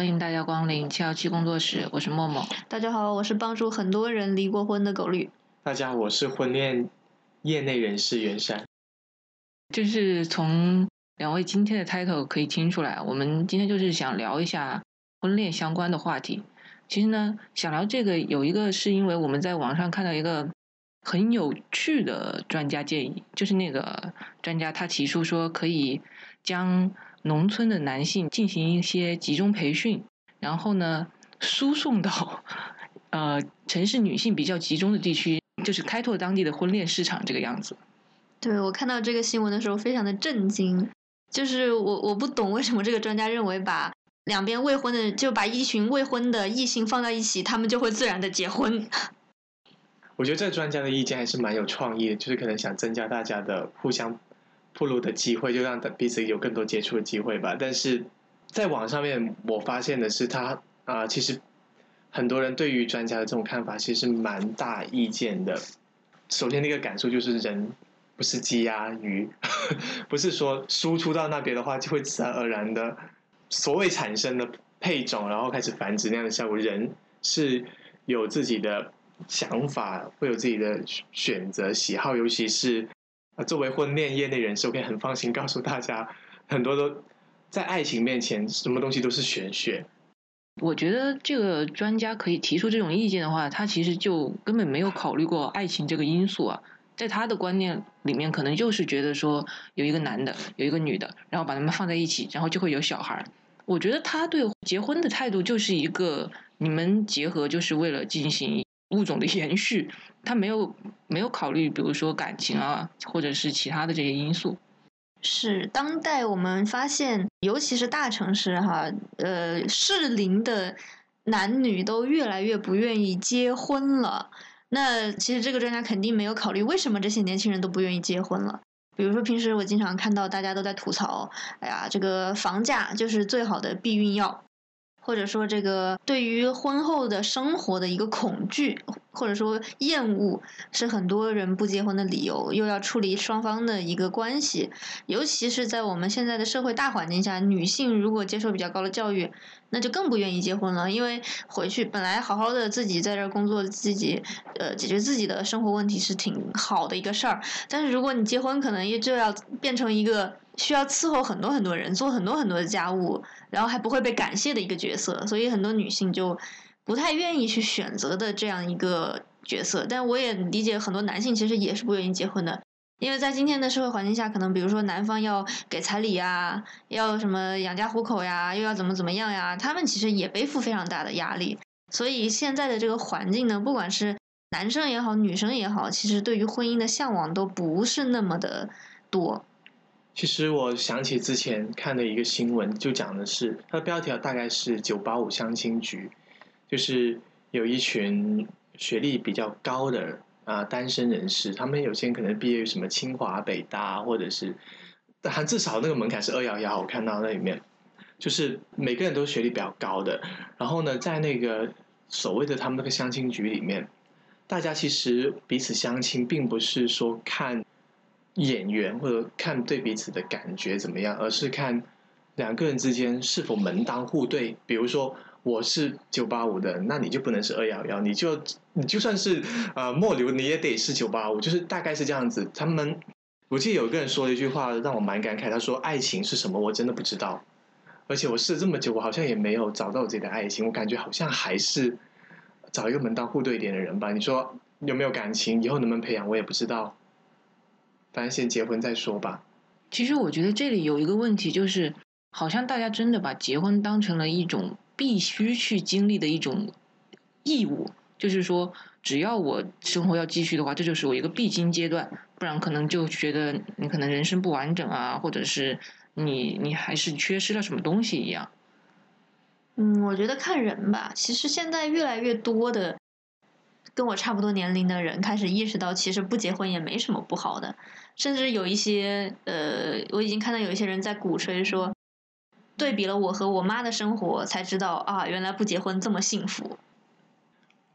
欢迎大家光临七幺七工作室，我是默默。大家好，我是帮助很多人离过婚的狗绿。大家好，我是婚恋业内人士袁山。就是从两位今天的 title 可以听出来，我们今天就是想聊一下婚恋相关的话题。其实呢，想聊这个有一个是因为我们在网上看到一个很有趣的专家建议，就是那个专家他提出说可以将。农村的男性进行一些集中培训，然后呢，输送到呃城市女性比较集中的地区，就是开拓当地的婚恋市场这个样子。对我看到这个新闻的时候，非常的震惊。就是我我不懂为什么这个专家认为把两边未婚的就把一群未婚的异性放到一起，他们就会自然的结婚。我觉得这专家的意见还是蛮有创意的，就是可能想增加大家的互相。铺路的机会，就让彼此有更多接触的机会吧。但是在网上面，我发现的是，他啊，其实很多人对于专家的这种看法，其实蛮大意见的。首先，那个感受就是，人不是鸡鸭鱼，不是说输出到那边的话，就会自然而然的所谓产生的配种，然后开始繁殖那样的效果。人是有自己的想法，会有自己的选择喜好，尤其是。作为婚恋业内人士，我可以很放心告诉大家，很多都在爱情面前，什么东西都是玄学。我觉得这个专家可以提出这种意见的话，他其实就根本没有考虑过爱情这个因素啊。在他的观念里面，可能就是觉得说有一个男的，有一个女的，然后把他们放在一起，然后就会有小孩。我觉得他对结婚的态度就是一个，你们结合就是为了进行。物种的延续，他没有没有考虑，比如说感情啊，或者是其他的这些因素。是当代我们发现，尤其是大城市哈，呃，适龄的男女都越来越不愿意结婚了。那其实这个专家肯定没有考虑，为什么这些年轻人都不愿意结婚了？比如说平时我经常看到大家都在吐槽，哎呀，这个房价就是最好的避孕药。或者说，这个对于婚后的生活的一个恐惧，或者说厌恶，是很多人不结婚的理由。又要处理双方的一个关系，尤其是在我们现在的社会大环境下，女性如果接受比较高的教育，那就更不愿意结婚了。因为回去本来好好的自己在这工作，自己呃解决自己的生活问题是挺好的一个事儿。但是如果你结婚，可能也就要变成一个。需要伺候很多很多人，做很多很多的家务，然后还不会被感谢的一个角色，所以很多女性就不太愿意去选择的这样一个角色。但我也理解很多男性其实也是不愿意结婚的，因为在今天的社会环境下，可能比如说男方要给彩礼呀，要什么养家糊口呀，又要怎么怎么样呀，他们其实也背负非常大的压力。所以现在的这个环境呢，不管是男生也好，女生也好，其实对于婚姻的向往都不是那么的多。其实我想起之前看的一个新闻，就讲的是它的标题大概是“九八五相亲局”，就是有一群学历比较高的啊单身人士，他们有些可能毕业于什么清华、北大，或者是，但至少那个门槛是二幺幺。我看到那里面，就是每个人都学历比较高的，然后呢，在那个所谓的他们那个相亲局里面，大家其实彼此相亲，并不是说看。演员或者看对彼此的感觉怎么样，而是看两个人之间是否门当户对。比如说，我是九八五的，那你就不能是二幺幺，你就你就算是呃末流，你也得是九八五，就是大概是这样子。他们我记得有个人说了一句话，让我蛮感慨。他说：“爱情是什么？我真的不知道。而且我试了这么久，我好像也没有找到自己的爱情。我感觉好像还是找一个门当户对一点的人吧。你说有没有感情？以后能不能培养？我也不知道。”反正先结婚再说吧。其实我觉得这里有一个问题，就是好像大家真的把结婚当成了一种必须去经历的一种义务，就是说，只要我生活要继续的话，这就是我一个必经阶段，不然可能就觉得你可能人生不完整啊，或者是你你还是缺失了什么东西一样。嗯，我觉得看人吧。其实现在越来越多的。跟我差不多年龄的人开始意识到，其实不结婚也没什么不好的，甚至有一些呃，我已经看到有一些人在鼓吹说，对比了我和我妈的生活，才知道啊，原来不结婚这么幸福。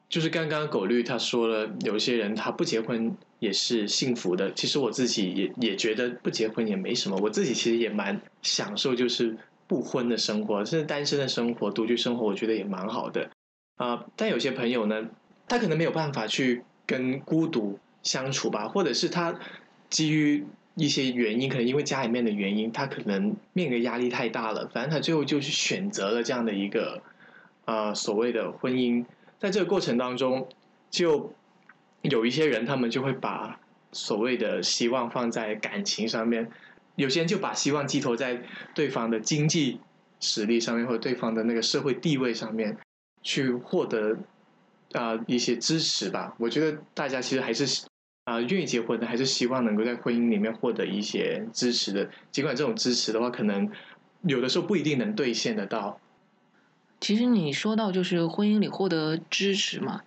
就是刚刚狗绿他说了，有些人他不结婚也是幸福的。其实我自己也也觉得不结婚也没什么，我自己其实也蛮享受，就是不婚的生活，甚至单身的生活、独居生活，我觉得也蛮好的啊、但有些朋友呢，他可能没有办法去跟孤独相处吧，或者是他基于一些原因，可能因为家里面的原因，他可能面临的压力太大了，反正他最后就去选择了这样的一个呃所谓的婚姻。在这个过程当中，就有一些人他们就会把所谓的希望放在感情上面，有些人就把希望寄托在对方的经济实力上面，或者对方的那个社会地位上面，去获得、呃一些支持吧。我觉得大家其实还是啊、愿意结婚的，还是希望能够在婚姻里面获得一些支持的。尽管这种支持的话，可能有的时候不一定能兑现得到。其实你说到就是婚姻里获得支持嘛，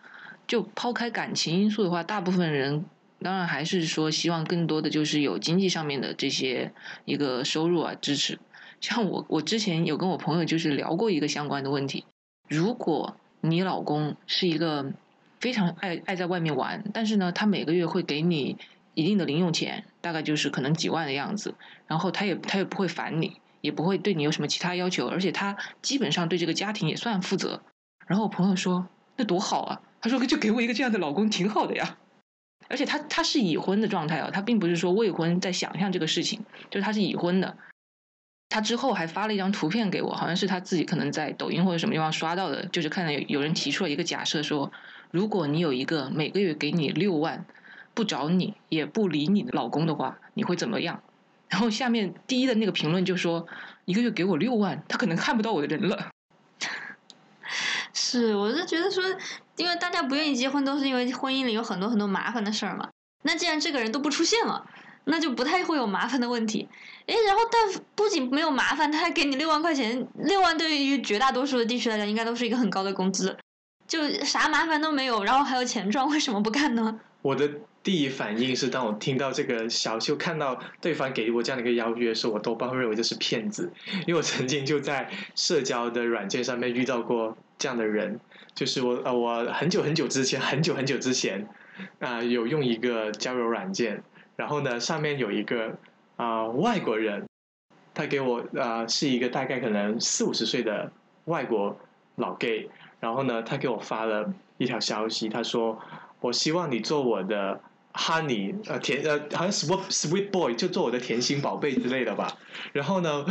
就抛开感情因素的话，大部分人当然还是说希望更多的就是有经济上面的这些一个收入啊支持。像我，我之前有跟我朋友就是聊过一个相关的问题，如果你老公是一个非常爱爱在外面玩，但是呢，他每个月会给你一定的零用钱，大概就是可能几万的样子，然后他也他也不会烦你，也不会对你有什么其他要求，而且他基本上对这个家庭也算负责。然后我朋友说：“那多好啊！”他说：“就给我一个这样的老公挺好的呀。”而且他他是已婚的状态哦，他并不是说未婚在想象这个事情，就是他是已婚的。他之后还发了一张图片给我，好像是他自己可能在抖音或者什么地方刷到的，就是看到有有人提出了一个假设说，如果你有一个每个月给你六万，不找你也不理你的老公的话，你会怎么样？然后下面第一的那个评论就说，一个月给我六万，他可能看不到我的人了。是，我是觉得说，因为大家不愿意结婚，都是因为婚姻里有很多很多麻烦的事儿嘛。那既然这个人都不出现了，那就不太会有麻烦的问题。诶，然后但不仅没有麻烦，他还给你六万块钱，六万对于绝大多数的地区来讲，应该都是一个很高的工资，就啥麻烦都没有，然后还有钱赚，为什么不干呢？我的第一反应是，当我听到这个小秀，看到对方给我这样的一个邀约的时候，我多半会认为这是骗子，因为我曾经就在社交的软件上面遇到过这样的人，就是我呃我很久很久之前，很久很久之前啊、有用一个交友软件，然后呢上面有一个啊、外国人，他给我啊、是一个大概可能四五十岁的外国老 gay，然后呢他给我发了一条消息，他说。我希望你做我的 honey，呃甜呃好像 sweet sweet boy，就做我的甜心宝贝之类的吧。然后呢，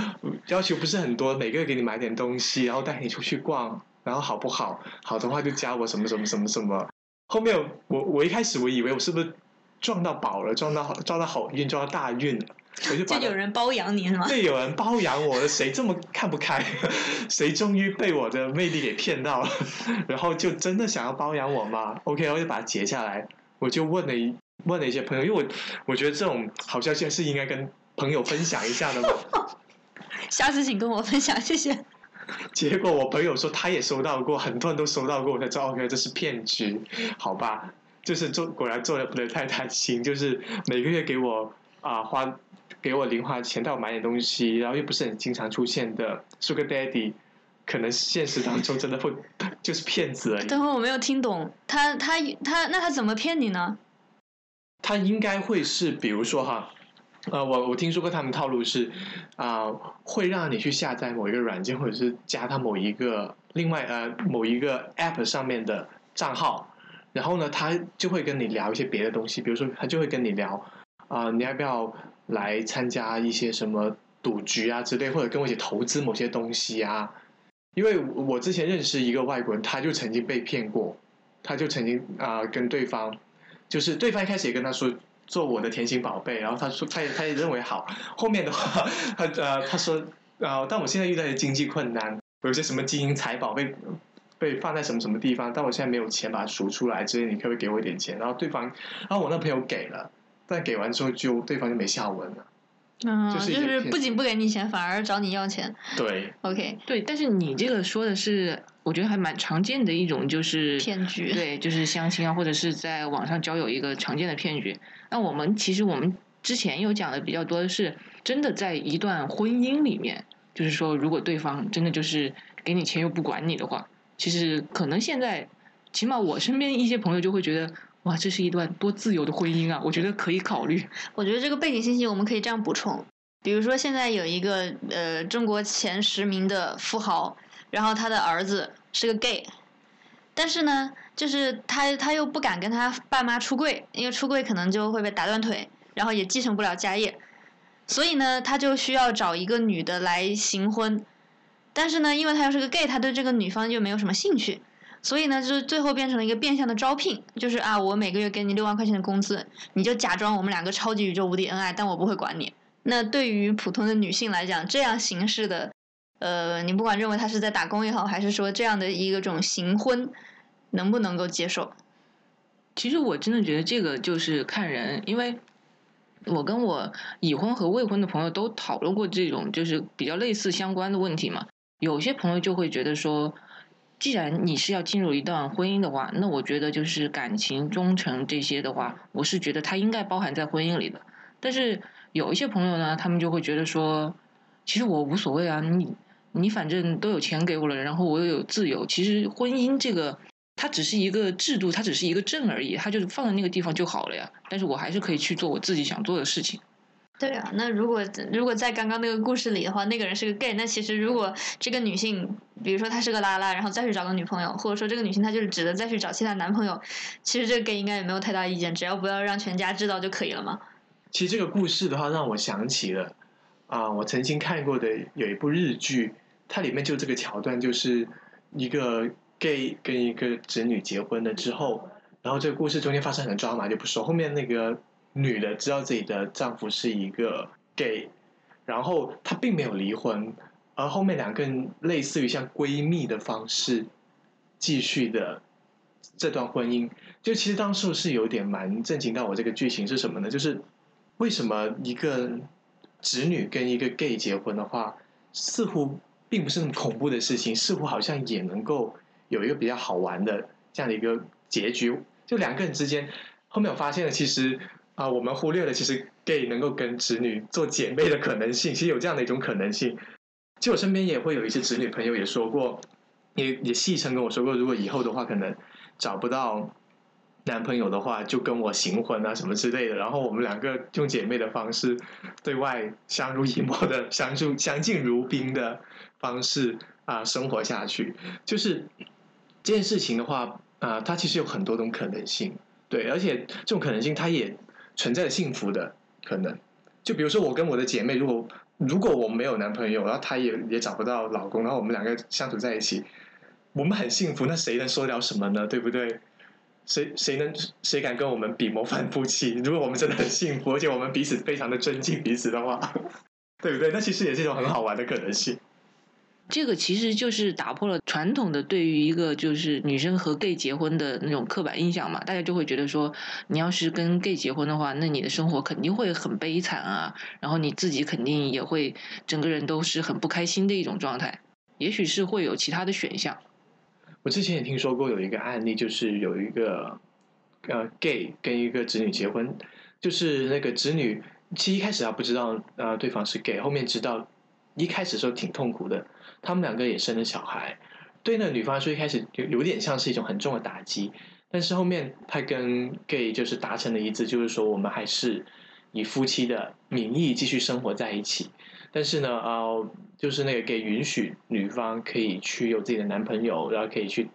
要求不是很多，每个月给你买点东西，然后带你出去逛，然后好不好？好的话就加我什么什么什么什么。后面我我一开始我以为我是不是撞到宝了，撞到好撞到好运，撞到大运了，我就把就有人包养你是吗？对，有人包养我了，谁这么看不开？谁终于被我的魅力给骗到了？然后就真的想要包养我吗？OK，我就把它截下来，我就问了一问了一些朋友，因为我我觉得这种好消息是应该跟朋友分享一下的嘛。下次请跟我分享，谢谢。结果我朋友说他也收到过，很多人都收到过，我才知道 OK 这是骗局，好吧？就是做果然做的不能太贪心，就是每个月给我啊、花给我零花钱，带我买点东西，然后又不是很经常出现的 Sugar Daddy，可能现实当中真的会 就是骗子而已。等会我没有听懂，他他他那他怎么骗你呢？他应该会是，比如说哈，呃，我我听说过他们套路是，啊、会让你去下载某一个软件，或者是加他某一个另外呃某一个 App 上面的账号，然后呢，他就会跟你聊一些别的东西，比如说他就会跟你聊，啊、你要不要来参加一些什么赌局啊之类，或者跟我一起投资某些东西啊？因为我之前认识一个外国人，他就曾经被骗过，他就曾经啊、跟对方。就是对方一开始也跟他说做我的甜心宝贝，然后他说他也他也认为好，后面的话 他呃他说呃但我现在遇到一些经济困难，有些什么金银财宝被被放在什么什么地方，但我现在没有钱把它赎出来，之类你可不可以给我一点钱？然后对方，然后我那朋友给了，但给完之后就对方就没下文了。嗯，就是一个骗就是不仅不给你钱，反而找你要钱。对，OK，对，但是你这个说的是，我觉得还蛮常见的一种，就是骗局。对，就是相亲啊，或者是在网上交友一个常见的骗局。那我们其实我们之前有讲的比较多的是，真的在一段婚姻里面，就是说，如果对方真的就是给你钱又不管你的话，其实可能现在，起码我身边一些朋友就会觉得，哇，这是一段多自由的婚姻啊，我觉得可以考虑。我觉得这个背景信息我们可以这样补充：比如说现在有一个呃中国前十名的富豪，然后他的儿子是个 gay，但是呢，就是他他又不敢跟他爸妈出柜，因为出柜可能就会被打断腿，然后也继承不了家业，所以呢，他就需要找一个女的来行婚，但是呢，因为他又是个 gay，他对这个女方就没有什么兴趣。所以呢，就是最后变成了一个变相的招聘，就是啊，我每个月给你六万块钱的工资，你就假装我们两个超级宇宙无敌恩爱，但我不会管你。那对于普通的女性来讲，这样形式的，呃，你不管认为她是在打工也好，还是说这样的一个种行婚，能不能够接受？其实我真的觉得这个就是看人，因为我跟我已婚和未婚的朋友都讨论过这种就是比较类似相关的问题嘛。有些朋友就会觉得说。既然你是要进入一段婚姻的话，那我觉得就是感情、忠诚这些的话，我是觉得它应该包含在婚姻里的。但是有一些朋友呢，他们就会觉得说，其实我无所谓啊，你你反正都有钱给我了，然后我又有自由，其实婚姻这个它只是一个制度，它只是一个证而已，它就是放在那个地方就好了呀。但是我还是可以去做我自己想做的事情。对啊，那如果如果在刚刚那个故事里的话，那个人是个 gay，那其实如果这个女性，比如说她是个拉拉，然后再去找个女朋友，或者说这个女性她就是指的再去找其他男朋友，其实这个 gay 应该也没有太大意见，只要不要让全家知道就可以了嘛。其实这个故事的话，让我想起了啊，我曾经看过的有一部日剧，它里面就这个桥段，就是一个 gay 跟一个侄女结婚了之后，然后这个故事中间发生很多抓马就不说，后面那个。女的知道自己的丈夫是一个 gay，然后她并没有离婚，而后面两个人类似于像闺蜜的方式继续的这段婚姻，就其实当时是有点蛮震惊到我。这个剧情是什么呢？就是为什么一个侄女跟一个 gay 结婚的话，似乎并不是那么恐怖的事情，似乎好像也能够有一个比较好玩的这样的一个结局。就两个人之间，后面我发现了，其实。啊，我们忽略了其实 gay 能够跟侄女做姐妹的可能性，其实有这样的一种可能性。就我身边也会有一些侄女朋友也说过，也也戏称跟我说过，如果以后的话可能找不到男朋友的话，就跟我行婚啊什么之类的，然后我们两个用姐妹的方式对外相濡以沫的相助相敬如宾的方式啊生活下去。就是这件事情的话啊，它其实有很多种可能性，对，而且这种可能性它也。存在幸福的可能，就比如说我跟我的姐妹，如果如果我没有男朋友，然后她也也找不到老公，然后我们两个相处在一起，我们很幸福，那谁能说了什么呢？对不对？谁谁能谁敢跟我们比模范夫妻？如果我们真的很幸福，而且我们彼此非常的尊敬彼此的话，对不对？那其实也是一种很好玩的可能性。这个其实就是打破了传统的对于一个就是女生和 gay 结婚的那种刻板印象嘛，大家就会觉得说，你要是跟 gay 结婚的话，那你的生活肯定会很悲惨啊，然后你自己肯定也会整个人都是很不开心的一种状态。也许是会有其他的选项。我之前也听说过有一个案例，就是有一个呃 gay 跟一个侄女结婚，就是那个侄女其实一开始还不知道呃对方是 gay，后面知道，一开始时候挺痛苦的。他们两个也生了小孩，对那女方说一开始有有点像是一种很重的打击，但是后面他跟 gay 就是达成了一致，就是说我们还是以夫妻的名义继续生活在一起。但是呢，呃，就是那个 gay 允许女方可以去有自己的男朋友，然后可以去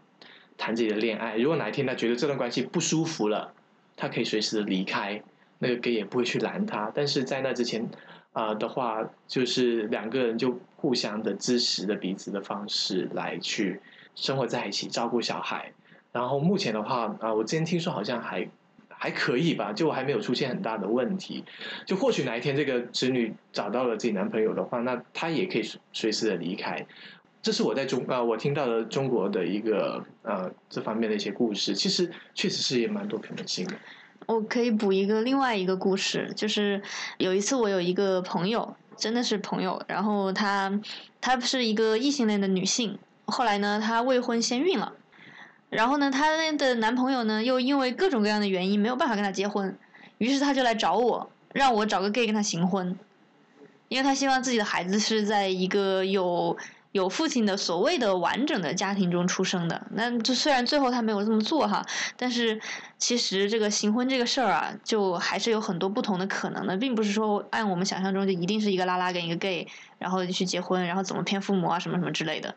谈自己的恋爱。如果哪一天他觉得这段关系不舒服了，他可以随时的离开，那个 gay 也不会去拦他。但是在那之前。啊的话，就是两个人就互相的支持的彼此的方式来去生活在一起，照顾小孩。然后目前的话，啊，我之前听说好像还还可以吧，就还没有出现很大的问题。就或许哪一天这个侄女找到了自己男朋友的话，那她也可以随时的离开。这是我在中啊，我听到的中国的一个呃这方面的一些故事，其实确实是也蛮多可能性的。我可以补一个另外一个故事，就是有一次我有一个朋友，真的是朋友，然后她她是一个异性恋的女性，后来呢她未婚先孕了，然后呢她的男朋友呢又因为各种各样的原因没有办法跟她结婚，于是她就来找我，让我找个 gay 跟她行婚，因为她希望自己的孩子是在一个有有父亲的所谓的完整的家庭中出生的。那就虽然最后他没有这么做哈，但是其实这个行婚这个事儿啊，就还是有很多不同的可能的，并不是说按我们想象中就一定是一个拉拉跟一个 gay，然后去结婚，然后怎么骗父母啊什么什么之类的。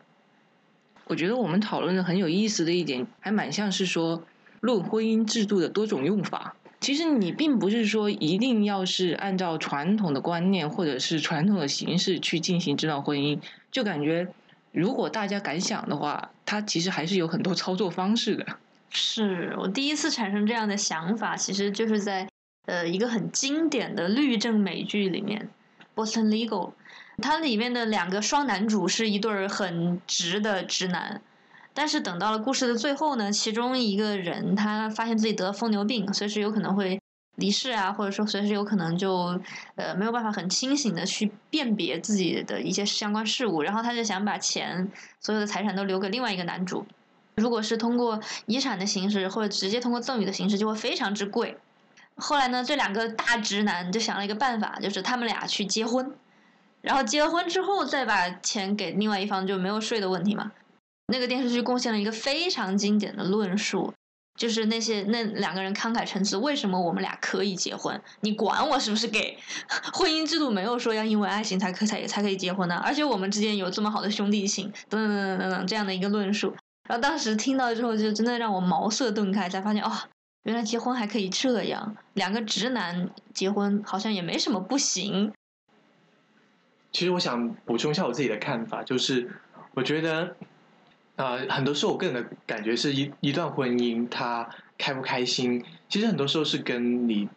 我觉得我们讨论的很有意思的一点，还蛮像是说论婚姻制度的多种用法。其实你并不是说一定要是按照传统的观念或者是传统的形式去进行这段婚姻，就感觉如果大家敢想的话，它其实还是有很多操作方式的。是我第一次产生这样的想法，其实就是在呃一个很经典的律政美剧里面，《Boston Legal》，它里面的两个双男主是一对儿很直的直男。但是等到了故事的最后呢，其中一个人他发现自己得了疯牛病，随时有可能会离世啊，或者说随时有可能就呃没有办法很清醒的去辨别自己的一些相关事物，然后他就想把钱所有的财产都留给另外一个男主。如果是通过遗产的形式或者直接通过赠与的形式，就会非常之贵。后来呢，这两个大直男就想了一个办法，就是他们俩去结婚，然后结了婚之后再把钱给另外一方，就没有税的问题嘛。那个电视剧贡献了一个非常经典的论述，就是那些那两个人慷慨陈词，为什么我们俩可以结婚？你管我是不是 gay？婚姻制度没有说要因为爱情才可才才可以结婚的，而且我们之间有这么好的兄弟情，等等等等等等这样的一个论述。然后当时听到之后，就真的让我茅塞顿开，才发现哦，原来结婚还可以这样，两个直男结婚好像也没什么不行。其实我想补充一下我自己的看法，就是我觉得。啊，很多时候我个人的感觉是一一段婚姻，它开不开心，其实很多时候是跟你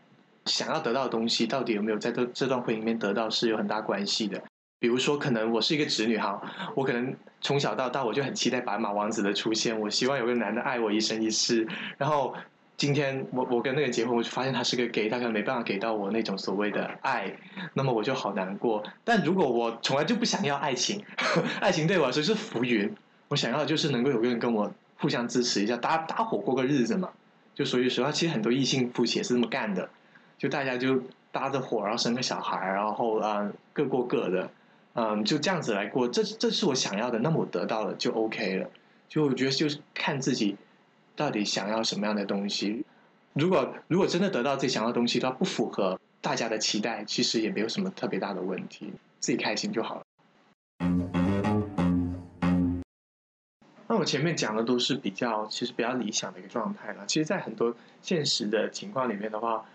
想要得到的东西到底有没有在这这段婚姻里面得到是有很大关系的。比如说，可能我是一个直女哈，我可能从小到大我就很期待白马王子的出现，我希望有个男的爱我一生一世。然后今天我我跟那个结婚，我就发现他是个 gay，他可能没办法给到我那种所谓的爱，那么我就好难过。但如果我从来就不想要爱情，爱情对我来说是浮云。我想要的就是能够有个人跟我互相支持一下，搭搭伙过个日子嘛。就所以说，其实很多异性夫妻也是这么干的，就大家就搭着伙，然后生个小孩，然后啊各过各的，嗯，就这样子来过。这这是我想要的，那么我得到了就 OK 了。就我觉得就是看自己到底想要什么样的东西。如果如果真的得到自己想要的东西，它不符合大家的期待，其实也没有什么特别大的问题，自己开心就好了。那我前面讲的都是比较，其实比较理想的一个状态了。其实，在很多现实的情况里面的话，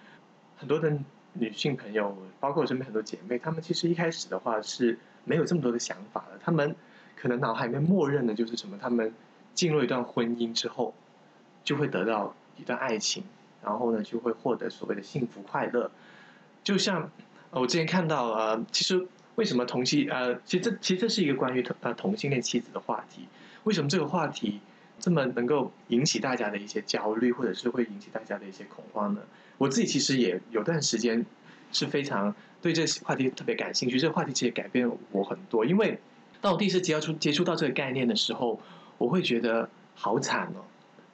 很多的女性朋友，包括我身边很多姐妹，她们其实一开始的话是没有这么多的想法的。她们可能脑海里面默认的就是什么？她们进入一段婚姻之后，就会得到一段爱情，然后呢，就会获得所谓的幸福快乐。就像我之前看到呃，其实为什么同性呃，其实这其实这是一个关于同呃同性恋妻子的话题。为什么这个话题这么能够引起大家的一些焦虑，或者是会引起大家的一些恐慌呢？我自己其实也有段时间是非常对这话题特别感兴趣。这个话题其实改变了我很多，因为当我第一次接触接触到这个概念的时候，我会觉得好惨哦。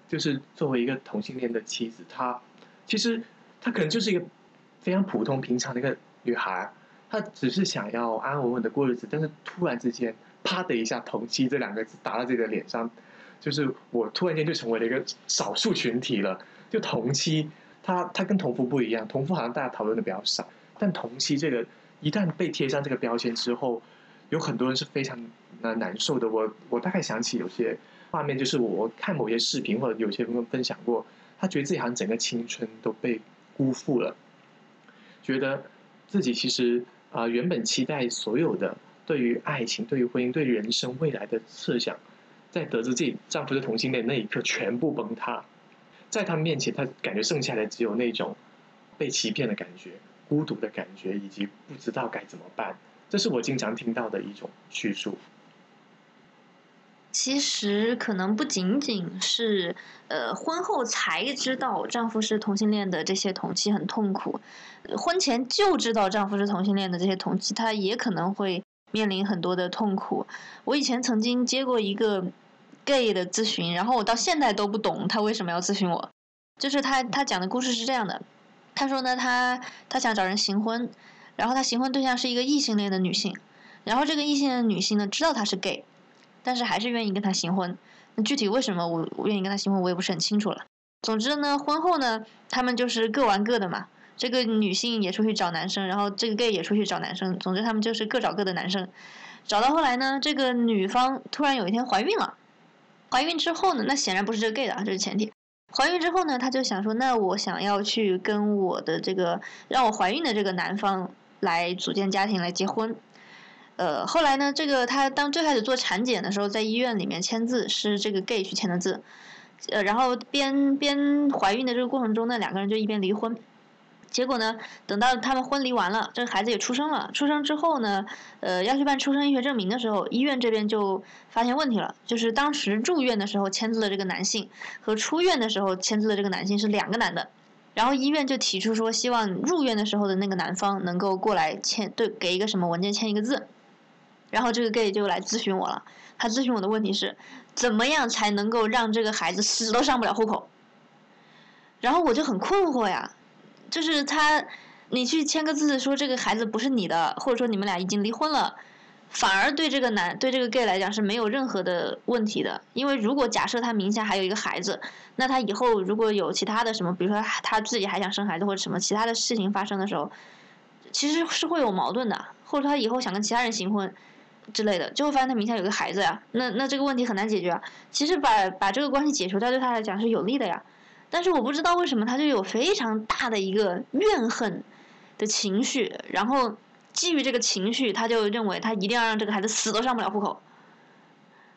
就是作为一个同性恋的妻子，她其实她可能就是一个非常普通平常的一个女孩，她只是想要安安稳稳的过日子，但是突然之间。啪的一下，“同妻”这两个字打到自己的脸上，就是我突然间就成为了一个少数群体了。就同妻，他他跟同父不一样，同父好像大家讨论的比较少，但同妻这个一旦被贴上这个标签之后，有很多人是非常难难受的。我我大概想起有些画面，就是我看某些视频或者有些朋友分享过，他觉得自己好像整个青春都被辜负了，觉得自己其实啊原本期待所有的。对于爱情、对于婚姻、对人生未来的设想，在得知自己丈夫是同性恋那一刻，全部崩塌。在他面前，他感觉剩下的只有那种被欺骗的感觉、孤独的感觉，以及不知道该怎么办。这是我经常听到的一种叙述。其实，可能不仅仅是呃婚后才知道丈夫是同性恋的这些同妻很痛苦，婚前就知道丈夫是同性恋的这些同妻，他也可能会。面临很多的痛苦。我以前曾经接过一个 gay 的咨询，然后我到现在都不懂他为什么要咨询我。就是他他讲的故事是这样的，他说呢，他他想找人行婚，然后他行婚对象是一个异性恋的女性，然后这个异性恋女性呢知道他是 gay，但是还是愿意跟他行婚。那具体为什么我我愿意跟他行婚，我也不是很清楚了。总之呢，婚后呢，他们就是各玩各的嘛。这个女性也出去找男生，然后这个 gay 也出去找男生。总之他们就是各找各的男生。找到后来呢，这个女方突然有一天怀孕了。怀孕之后呢，那显然不是这个 gay 的啊，这是前提。怀孕之后呢，她就想说，那我想要去跟我的这个让我怀孕的这个男方来组建家庭，来结婚。呃，后来呢，这个她当最开始做产检的时候，在医院里面签字是这个 gay 去签的字。呃，然后边边怀孕的这个过程中呢，两个人就一边离婚。结果呢，等到他们婚离完了，这个孩子也出生了。出生之后呢，呃，要去办出生医学证明的时候，医院这边就发现问题了，就是当时住院的时候签字的这个男性和出院的时候签字的这个男性是两个男的。然后医院就提出说，希望入院的时候的那个男方能够过来签，对，给一个什么文件签一个字。然后这个 gay 就来咨询我了，他咨询我的问题是，怎么样才能够让这个孩子死都上不了户口？然后我就很困惑呀。就是他，你去签个字说这个孩子不是你的，或者说你们俩已经离婚了，反而对这个男对这个 gay 来讲是没有任何的问题的。因为如果假设他名下还有一个孩子，那他以后如果有其他的什么，比如说他自己还想生孩子或者什么其他的事情发生的时候，其实是会有矛盾的，或者他以后想跟其他人行婚之类的，就会发现他名下有个孩子呀，那那这个问题很难解决啊。其实把把这个关系解除掉对他来讲是有利的呀。但是我不知道为什么他就有非常大的一个怨恨的情绪，然后基于这个情绪，他就认为他一定要让这个孩子死都上不了户口。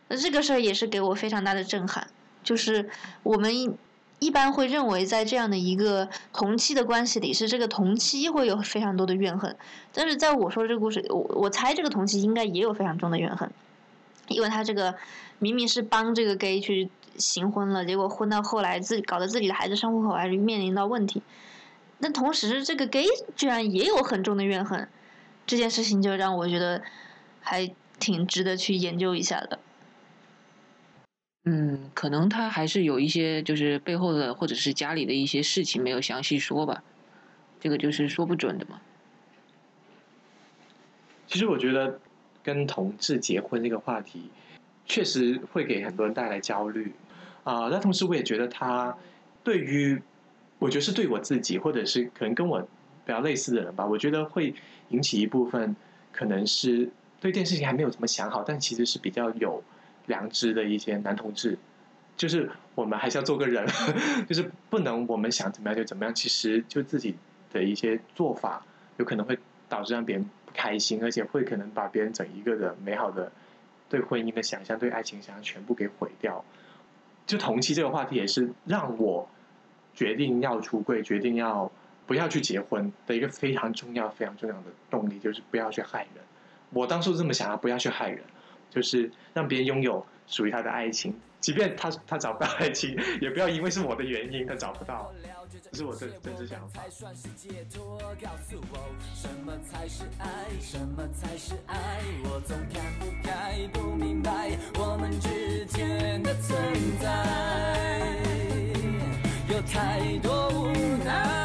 那这个事儿也是给我非常大的震撼，就是我们一般会认为在这样的一个同期的关系里，是这个同期会有非常多的怨恨，但是在我说这个故事，我我猜这个同期应该也有非常重的怨恨，因为他这个明明是帮这个 gay 去。行婚了，结果婚到后来自己搞得自己的孩子上户口还是面临到问题。那同时，这个 gay 居然也有很重的怨恨，这件事情就让我觉得还挺值得去研究一下的。嗯，可能他还是有一些就是背后的或者是家里的一些事情没有详细说吧，这个就是说不准的嘛。其实我觉得跟同志结婚这个话题，确实会给很多人带来焦虑。啊，那同时我也觉得他对于，我觉得是对我自己，或者是可能跟我比较类似的人吧，我觉得会引起一部分可能是对这件事情还没有怎么想好，但其实是比较有良知的一些男同志，就是我们还是要做个人，就是不能我们想怎么样就怎么样，其实就自己的一些做法有可能会导致让别人开心，而且会可能把别人整一个的美好的对婚姻的想象、对爱情想象全部给毁掉。就同期这个话题也是让我决定要出柜、决定要不要去结婚的一个非常重要、非常重要的动力，就是不要去害人。我当初这么想啊，不要去害人，就是让别人拥有属于他的爱情，即便他他找不到爱情，也不要因为是我的原因他找不到。这是我真真实想法。什么才是爱？什么才是爱？我总看不开，不明白。我们之间的存在。有太多无奈。